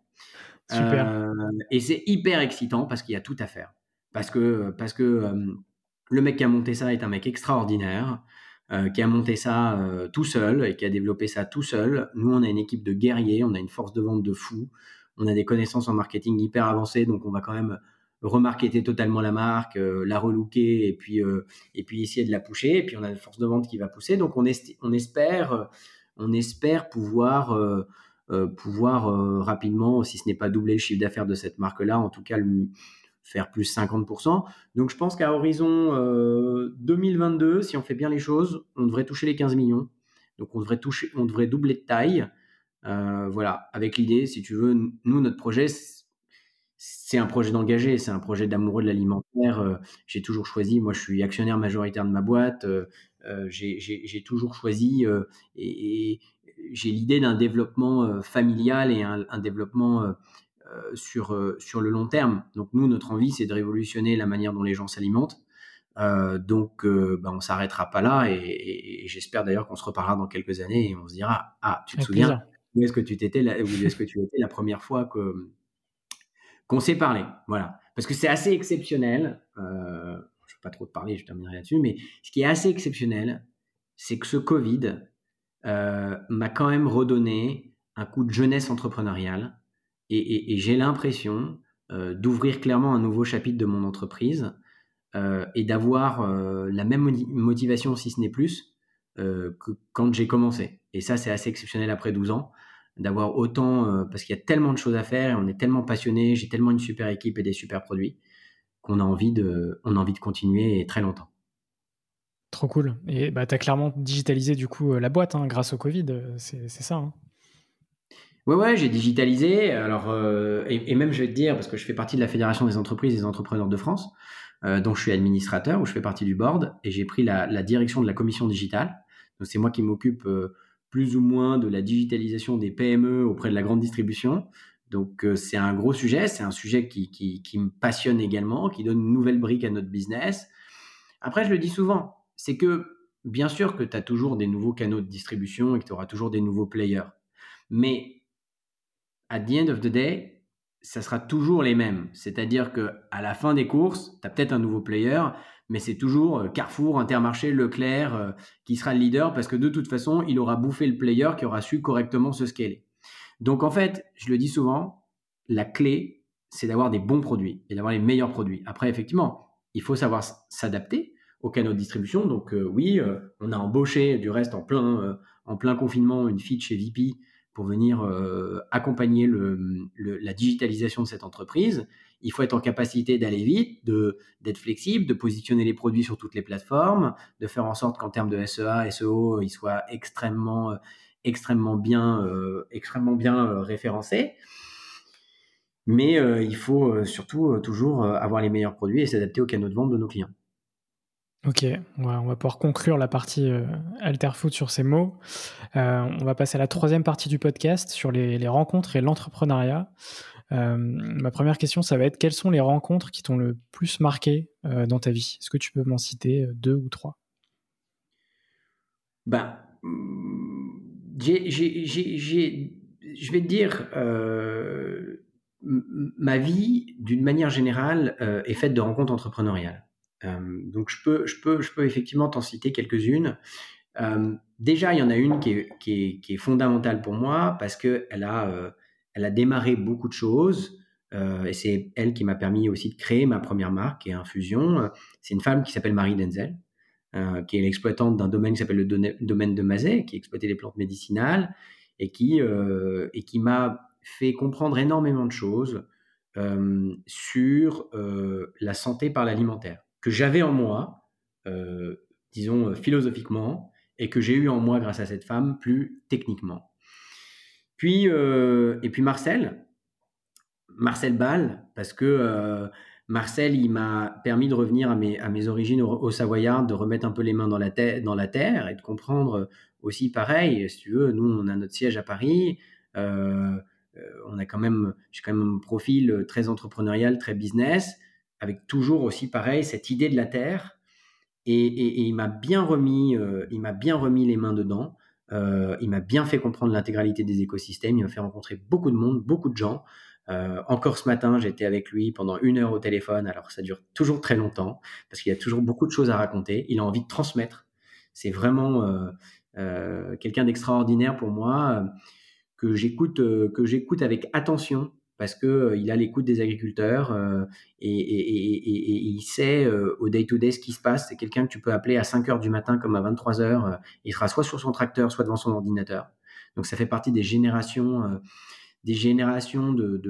Euh, et c'est hyper excitant parce qu'il y a tout à faire. Parce que, parce que euh, le mec qui a monté ça est un mec extraordinaire, euh, qui a monté ça tout seul et qui a développé ça tout seul. Nous, on a une équipe de guerriers, on a une force de vente de fou, on a des connaissances en marketing hyper avancées, donc on va quand même remarketer totalement la marque, la relooker et puis et puis essayer de la pousser. Et puis on a une force de vente qui va pousser. Donc on, espère on espère pouvoir pouvoir rapidement, si ce n'est pas doubler le chiffre d'affaires de cette marque-là, en tout cas lui faire plus 50%. Donc je pense qu'à horizon 2022, si on fait bien les choses, on devrait toucher les 15 millions. Donc on devrait toucher, on devrait doubler de taille. voilà, avec l'idée, si tu veux, nous notre projet c'est un projet d'engagé, c'est un projet d'amoureux de l'alimentaire. Euh, j'ai toujours choisi, moi je suis actionnaire majoritaire de ma boîte, euh, euh, j'ai toujours choisi et, j'ai l'idée d'un développement familial et un, développement sur, sur le long terme. Donc nous, notre envie, c'est de révolutionner la manière dont les gens s'alimentent. donc, bah, on s'arrêtera pas là et, j'espère d'ailleurs qu'on se reparlera dans quelques années et on se dira ah tu te souviens où est-ce que tu t'étais où est-ce que tu étais la première fois que qu'on s'est parlé. Voilà. Parce que c'est assez exceptionnel. Euh, je ne vais pas trop te parler, je terminerai là-dessus. Mais ce qui est assez exceptionnel, c'est que ce Covid euh, m'a quand même redonné un coup de jeunesse entrepreneuriale. Et, j'ai l'impression euh, d'ouvrir clairement un nouveau chapitre de mon entreprise et d'avoir la même motivation, si ce n'est plus, que quand j'ai commencé. Et ça, c'est assez exceptionnel après 12 ans d'avoir autant, euh, parce qu'il y a tellement de choses à faire, et on est tellement passionné, j'ai tellement une super équipe et des super produits qu'on a de, a envie de continuer très longtemps. Trop cool. Et bah, tu as clairement digitalisé du coup euh, la boîte hein, grâce au Covid, euh, c'est ça. Hein. Ouais, ouais, j'ai digitalisé. Alors, et, même je vais te dire, parce que je fais partie de la Fédération des entreprises et des entrepreneurs de France, dont je suis administrateur, où je fais partie du board, et j'ai pris la, direction de la commission digitale. Donc, c'est moi qui m'occupe plus ou moins de la digitalisation des PME auprès de la grande distribution. Donc euh, c'est un gros sujet, c'est un sujet qui, me passionne également, qui donne une nouvelle brique à notre business. Après, je le dis souvent, c'est que bien sûr que tu as toujours des nouveaux canaux de distribution et que tu auras toujours des nouveaux players. Mais at the end of the day, ça sera toujours les mêmes. C'est-à-dire que à la fin des courses, tu as peut-être un nouveau player, mais c'est toujours euh, Carrefour, Intermarché, Leclerc euh, qui sera le leader parce que de toute façon, il aura bouffé le player qui aura su correctement se scaler. Donc en fait, je le dis souvent, la clé, c'est d'avoir des bons produits et d'avoir les meilleurs produits. Après, effectivement, il faut savoir s'adapter aux canaux de distribution. Donc euh, oui, on a embauché du reste en plein, en plein confinement une fille chez VP pour venir accompagner la digitalisation de cette entreprise il faut être en capacité d'aller vite, d'être flexible, de positionner les produits sur toutes les plateformes, de faire en sorte qu'en termes de SEA, SEO, ils soient extrêmement, euh, extrêmement bien, euh, extrêmement bien euh, référencés. Mais il faut surtout toujours avoir les meilleurs produits et s'adapter aux canaux de vente de nos clients. Ok, on va, pouvoir conclure la partie Alterfood sur ces mots. on va passer à la troisième partie du podcast sur les, rencontres et l'entrepreneuriat. Euh, ma première question, ça va être quelles sont les rencontres qui t'ont le plus marqué euh, dans ta vie? Est-ce que tu peux m'en citer euh, deux ou trois? Ben, je vais te dire, ma vie, d'une manière générale, est faite de rencontres entrepreneuriales. Donc, je peux, je, peux, je peux effectivement t'en citer quelques-unes. déjà, il y en a une qui est, fondamentale pour moi parce qu'elle a elle a démarré beaucoup de choses. Euh, et c'est elle qui m'a permis aussi de créer ma première marque, est Infusion. C'est une femme qui s'appelle Marie Denzel, euh, qui est l'exploitante d'un domaine qui s'appelle le domaine de Mazet, qui exploitait les plantes médicinales, et qui, euh, et qui m'a fait comprendre énormément de choses sur la santé par l'alimentaire, que j'avais en moi, disons philosophiquement, et que j'ai eu en moi grâce à cette femme plus techniquement. Puis, euh, et puis Marcel, Marcel Ball, parce que, euh, Marcel, il m'a permis de revenir à mes, à mes origines au, Savoyard, de remettre un peu les mains dans la, dans la terre et de comprendre aussi pareil. Si tu veux, nous, on a notre siège à Paris. Euh, euh, on a quand même, j'ai quand même un profil très entrepreneurial, très business, avec toujours aussi pareil cette idée de la terre. Et, il m'a bien remis, euh, il m'a bien remis les mains dedans. il m'a bien fait comprendre l'intégralité des écosystèmes. Il m'a fait rencontrer beaucoup de monde, beaucoup de gens. Euh, encore ce matin, j'étais avec lui pendant une heure au téléphone. Alors ça dure toujours très longtemps parce qu'il y a toujours beaucoup de choses à raconter. Il a envie de transmettre. C'est vraiment euh, euh, quelqu'un d'extraordinaire pour moi que j'écoute que j'écoute avec attention parce que il a l'écoute des agriculteurs et, il sait au day to day ce qui se passe. C'est quelqu'un que tu peux appeler à 5 heures du matin comme à 23 heures. il sera soit sur son tracteur, soit devant son ordinateur. Donc ça fait partie des générations des générations de,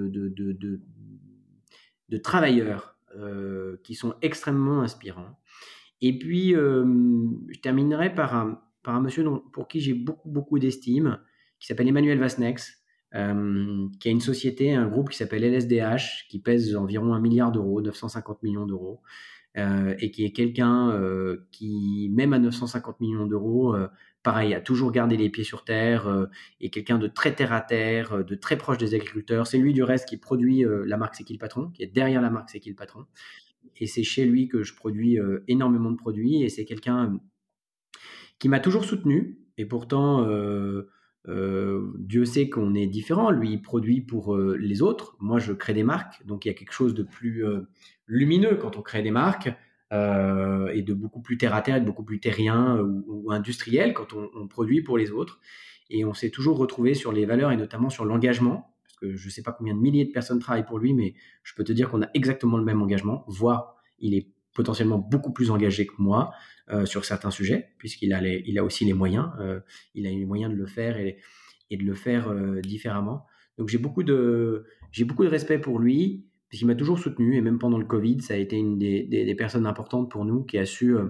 travailleurs euh, qui sont extrêmement inspirants. Et puis, euh, je terminerai par un, par un monsieur pour qui j'ai beaucoup, beaucoup d'estime, qui s'appelle Emmanuel Vasnex, euh, qui a une société, un groupe qui s'appelle LSDH, qui pèse environ un milliard d'euros, 950 millions d'euros, et qui est quelqu'un qui, même à 950 millions d'euros, pareil, a toujours gardé les pieds sur terre, euh, et quelqu'un de très terre à terre, euh, de très proche des agriculteurs. C'est lui du reste qui produit euh, la marque C'est qui le patron, qui est derrière la marque C'est qui le patron. Et c'est chez lui que je produis énormément de produits, et c'est quelqu'un qui m'a toujours soutenu, et pourtant, Dieu sait qu'on est différent. Lui, il produit pour les autres. Moi, je crée des marques. Donc, il y a quelque chose de plus lumineux quand on crée des marques. Euh, et de beaucoup plus terre à terre, de beaucoup plus terrien euh, ou, industriel quand on, produit pour les autres. Et on s'est toujours retrouvé sur les valeurs et notamment sur l'engagement, parce que je ne sais pas combien de milliers de personnes travaillent pour lui, mais je peux te dire qu'on a exactement le même engagement, voire il est potentiellement beaucoup plus engagé que moi euh, sur certains sujets, puisqu'il a, il a aussi les moyens, il a les moyens de le faire et, et de le faire différemment. Donc j'ai beaucoup de j'ai beaucoup de respect pour lui puisqu'il m'a toujours soutenu, et même pendant le Covid, ça a été une des, personnes importantes pour nous qui a su euh,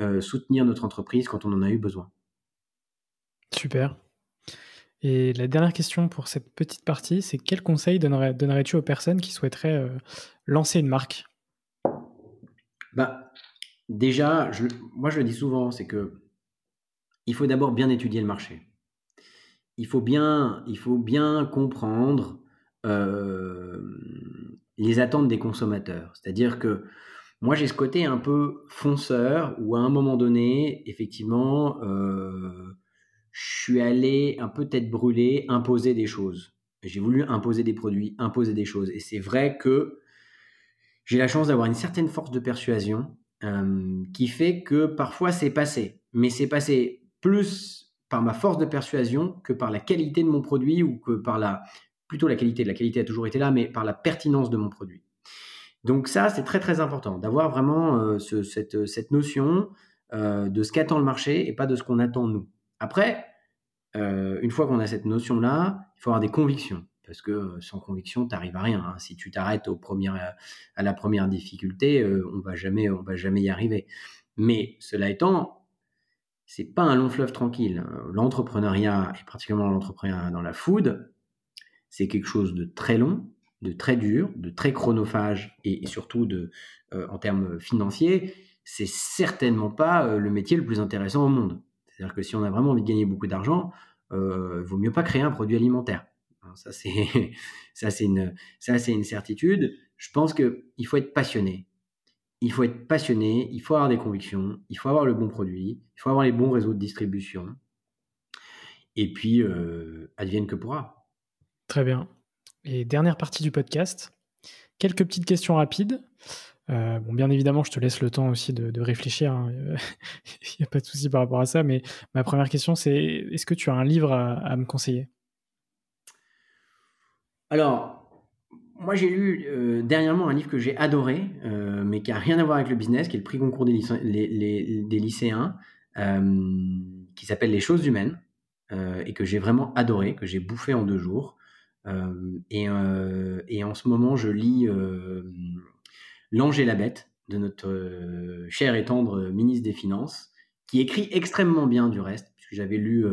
euh, soutenir notre entreprise quand on en a eu besoin. Super. Et la dernière question pour cette petite partie, c'est quel conseil donnerais-tu aux personnes qui souhaiteraient euh, lancer une marque? Bah, Déjà, moi je le dis souvent, c'est que il faut d'abord bien étudier le marché. Il faut bien, il faut bien comprendre les attentes des consommateurs. C'est-à-dire que moi, j'ai ce côté un peu fonceur où à un moment donné, effectivement, euh, je suis allé un peu tête brûlée imposer des choses. J'ai voulu imposer des produits, imposer des choses. Et c'est vrai que j'ai la chance d'avoir une certaine force de persuasion euh, qui fait que parfois c'est passé. Mais c'est passé plus par ma force de persuasion que par la qualité de mon produit ou que par la, plutôt la qualité. La qualité a toujours été là, mais par la pertinence de mon produit. Donc ça, c'est très très important d'avoir vraiment euh, cette, cette, notion euh, de ce qu'attend le marché et pas de ce qu'on attend nous. Après, euh, une fois qu'on a cette notion-là, il faut avoir des convictions. Parce que sans conviction, tu n'arrives à rien. Hein. Si tu t'arrêtes à la première difficulté, on on va jamais y arriver. Mais cela étant, c'est pas un long fleuve tranquille. L'entrepreneuriat, et particulièrement l'entrepreneuriat dans la food, c'est quelque chose de très long, de très dur, de très chronophage et, surtout de, euh, en termes financiers, c'est certainement pas euh, le métier le plus intéressant au monde. C'est-à-dire que si on a vraiment envie de gagner beaucoup d'argent, euh, il vaut mieux pas créer un produit alimentaire. Hein, ça c'est une une certitude. Je pense que il faut être passionné. Il faut être passionné, il faut avoir des convictions, il faut avoir le bon produit, il faut avoir les bons réseaux de distribution. Et puis advienne que pourra. Très bien. Et dernière partie du podcast, quelques petites questions rapides. Euh, bon, bien évidemment, je te laisse le temps aussi de, réfléchir. Hein. Il n'y a pas de souci par rapport à ça. Mais ma première question, c'est est-ce que tu as un livre à, me conseiller? Alors, moi, j'ai lu euh, dernièrement un livre que j'ai adoré, euh, mais qui n'a rien à voir avec le business, qui est le prix concours des, lycéens, qui s'appelle Les choses humaines, et que j'ai vraiment adoré, que j'ai bouffé en deux jours. Euh, euh, et, en ce moment, je lis euh, L'Ange et la Bête de notre cher et tendre ministre des Finances, qui écrit extrêmement bien du reste, puisque j'avais lu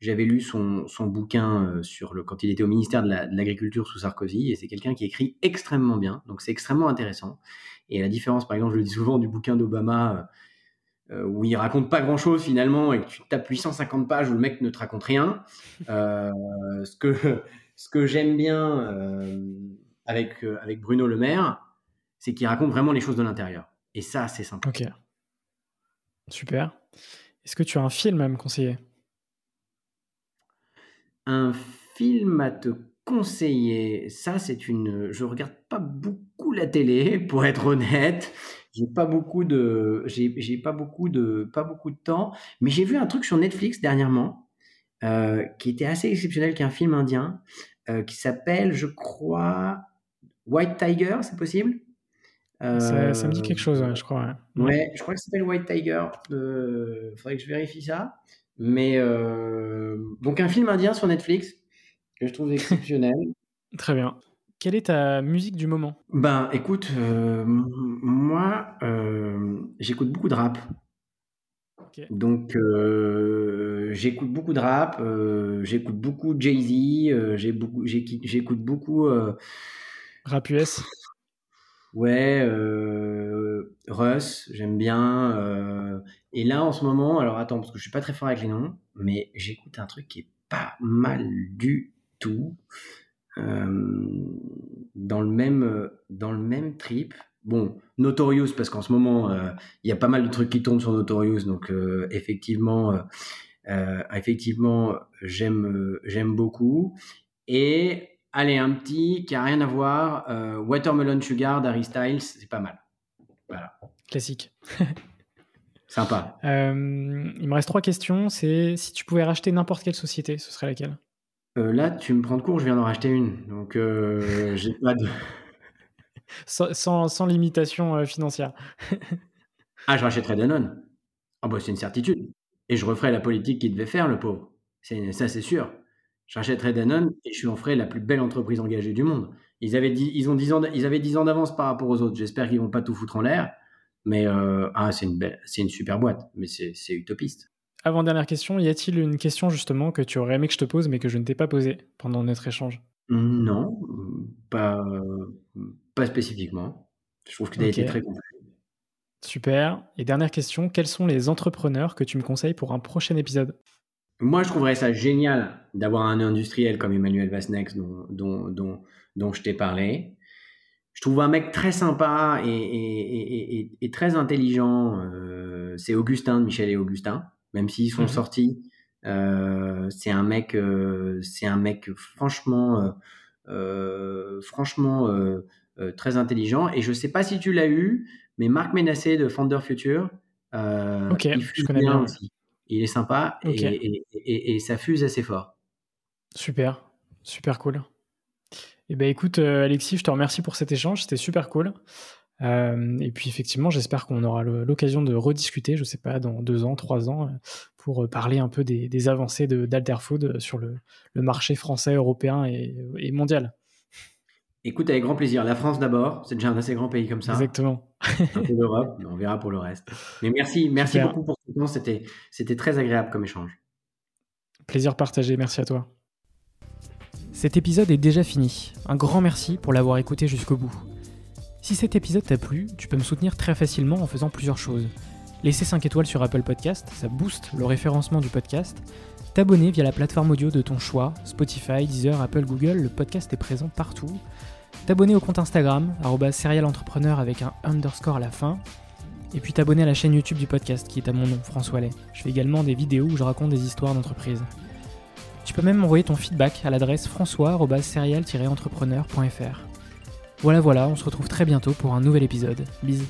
j'avais lu son, bouquin sur le, quand il était au ministère de l'Agriculture sous Sarkozy, et c'est quelqu'un qui écrit extrêmement bien, donc c'est extrêmement intéressant. Et la différence, par exemple, je le dis souvent, du bouquin d'Obama, où il raconte pas grand-chose finalement, et que tu tapes 850 pages où le mec ne te raconte rien. ce que, ce que j'aime bien avec, avec Bruno Le Maire, c'est qu'il raconte vraiment les choses de l'intérieur. Et ça, c'est sympa. Ok. Super. Est-ce que tu as un film à me conseiller? Un film à te conseiller, ça c'est une. Je regarde pas beaucoup la télé, pour être honnête. J'ai pas beaucoup de, j'ai pas beaucoup de, pas beaucoup de temps. Mais j'ai vu un truc sur Netflix dernièrement euh, qui était assez exceptionnel, qui est un film indien euh, qui s'appelle, je crois, White Tiger. C'est possible? Ça, me dit quelque chose, je crois. Ouais. je crois que ça s'appelle White Tiger. Il euh, faudrait que je vérifie ça. Mais euh, donc un film indien sur Netflix que je trouve exceptionnel. Très bien. Quelle est ta musique du moment? Ben, écoute, euh, moi, j'écoute beaucoup de rap. Donc, j'écoute beaucoup de rap, j'écoute beaucoup Jay-Z, j'écoute beaucoup. Rap US Ouais, euh, Russ, j'aime bien. Euh, et là, en ce moment, alors attends, parce que je suis pas très fort avec les noms, mais j'écoute un truc qui est pas mal du tout. Euh, dans le même, dans le même trip. Bon, Notorious, parce qu'en ce moment, il y a pas mal de trucs qui tournent sur Notorious, donc effectivement, effectivement, j'aime, beaucoup. Et Allez, un petit qui a rien à voir. Euh, Watermelon Sugar d'Harry Styles, c'est pas mal. Voilà. Classique. Sympa. Euh, il me reste trois questions. C'est si tu pouvais racheter n'importe quelle société, ce serait laquelle? Euh, Là, tu me prends de court, je viens d'en racheter une. Donc, j'ai pas de. sans, sans, limitation financière. ah, je rachèterais Danone. Ah, bah, c'est une certitude. Et je referais la politique qu'il devait faire, le pauvre. Ça, c'est sûr. J'achèterais Danone et je lui en ferai la plus belle entreprise engagée du monde. Ils avaient, ils ont 10 ans, ils avaient 10 ans d'avance par rapport aux autres. J'espère qu'ils vont pas tout foutre en l'air. Mais euh, ah, c'est une, belle, c'est une super boîte, mais c'est, utopiste. Avant dernière question, y a-t-il une question justement que tu aurais aimé que je te pose mais que je ne t'ai pas posée pendant notre échange? Non, pas, pas spécifiquement. Je trouve que tu as été très complet. Super. Et dernière question, quels sont les entrepreneurs que tu me conseilles pour un prochain épisode? Moi, je trouverais ça génial d'avoir un industriel comme Emmanuel Vasnex dont, dont, dont, dont je t'ai parlé. Je trouve un mec très sympa et, et, et, et très intelligent. Euh, c'est Augustin, Michel et Augustin, même s'ils sont mhm. sortis. Euh, c'est un mec, euh, c'est un mec franchement, franchement très intelligent. Et je sais pas si tu l'as eu, mais Marc Ménassé de Founder Future, ok, je connais bien aussi il est sympa et, ça fuse assez fort. Super, super cool. Eh ben écoute, euh, Alexis, je te remercie pour cet échange, c'était super cool. Euh, et puis effectivement, j'espère qu'on aura l'occasion de rediscuter, je sais pas, dans deux ans, trois ans, euh, pour parler un peu des, avancées d'Alterfood sur le, marché français, européen et mondial. Écoute, avec grand plaisir. La France d'abord, c'est déjà un assez grand pays comme ça. Exactement. un peu l'Europe, on verra pour le reste. Mais merci, merci beaucoup pour ce temps. C'était très agréable comme échange. Plaisir partagé. Merci à toi. Cet épisode est déjà fini. Un grand merci pour l'avoir écouté jusqu'au bout. Si cet épisode t'a plu, tu peux me soutenir très facilement en faisant plusieurs choses. Laisser 5 étoiles sur Apple Podcast, ça booste le référencement du podcast. T'abonner via la plateforme audio de ton choix, Spotify, Deezer, Apple, Google, le podcast est présent partout t'abonner au compte Instagram, serialentrepreneur avec un underscore à la fin, et puis t'abonner à la chaîne YouTube du podcast qui est à mon nom, François Lay. Je fais également des vidéos où je raconte des histoires d'entreprise. Tu peux même m'envoyer ton feedback à l'adresse françois-serial-entrepreneur.fr. Voilà voilà, on se retrouve très bientôt pour un nouvel épisode. Bisous.